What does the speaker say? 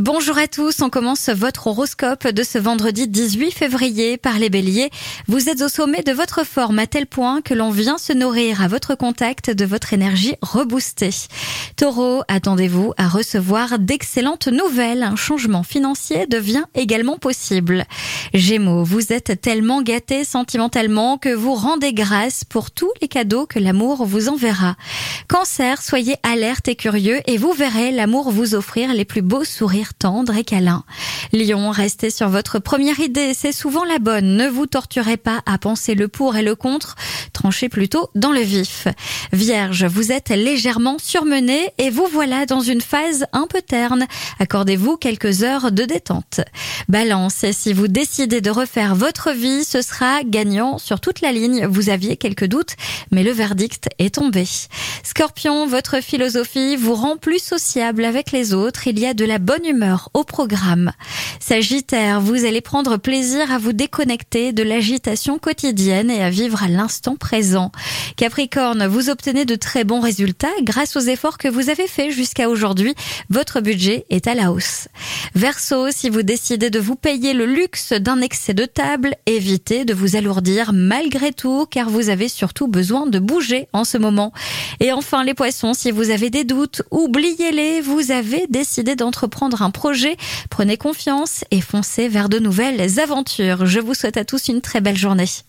Bonjour à tous, on commence votre horoscope de ce vendredi 18 février par les béliers. Vous êtes au sommet de votre forme à tel point que l'on vient se nourrir à votre contact de votre énergie reboostée. Taureau, attendez-vous à recevoir d'excellentes nouvelles. Un changement financier devient également possible. Gémeaux, vous êtes tellement gâté sentimentalement que vous rendez grâce pour tous les cadeaux que l'amour vous enverra. Cancer, soyez alerte et curieux et vous verrez l'amour vous offrir les plus beaux sourires tendre et câlin. Lion, restez sur votre première idée, c'est souvent la bonne. Ne vous torturez pas à penser le pour et le contre, tranchez plutôt dans le vif. Vierge, vous êtes légèrement surmené et vous voilà dans une phase un peu terne. Accordez-vous quelques heures de détente. Balance, si vous décidez de refaire votre vie, ce sera gagnant sur toute la ligne. Vous aviez quelques doutes, mais le verdict est tombé. Scorpion, votre philosophie vous rend plus sociable avec les autres. Il y a de la bonne humeur au programme. Sagittaire, vous allez prendre plaisir à vous déconnecter de l'agitation quotidienne et à vivre à l'instant Capricorne, vous obtenez de très bons résultats grâce aux efforts que vous avez faits jusqu'à aujourd'hui. Votre budget est à la hausse. Verseau, si vous décidez de vous payer le luxe d'un excès de table, évitez de vous alourdir malgré tout car vous avez surtout besoin de bouger en ce moment. Et enfin les poissons, si vous avez des doutes, oubliez-les, vous avez décidé d'entreprendre un projet. Prenez confiance et foncez vers de nouvelles aventures. Je vous souhaite à tous une très belle journée.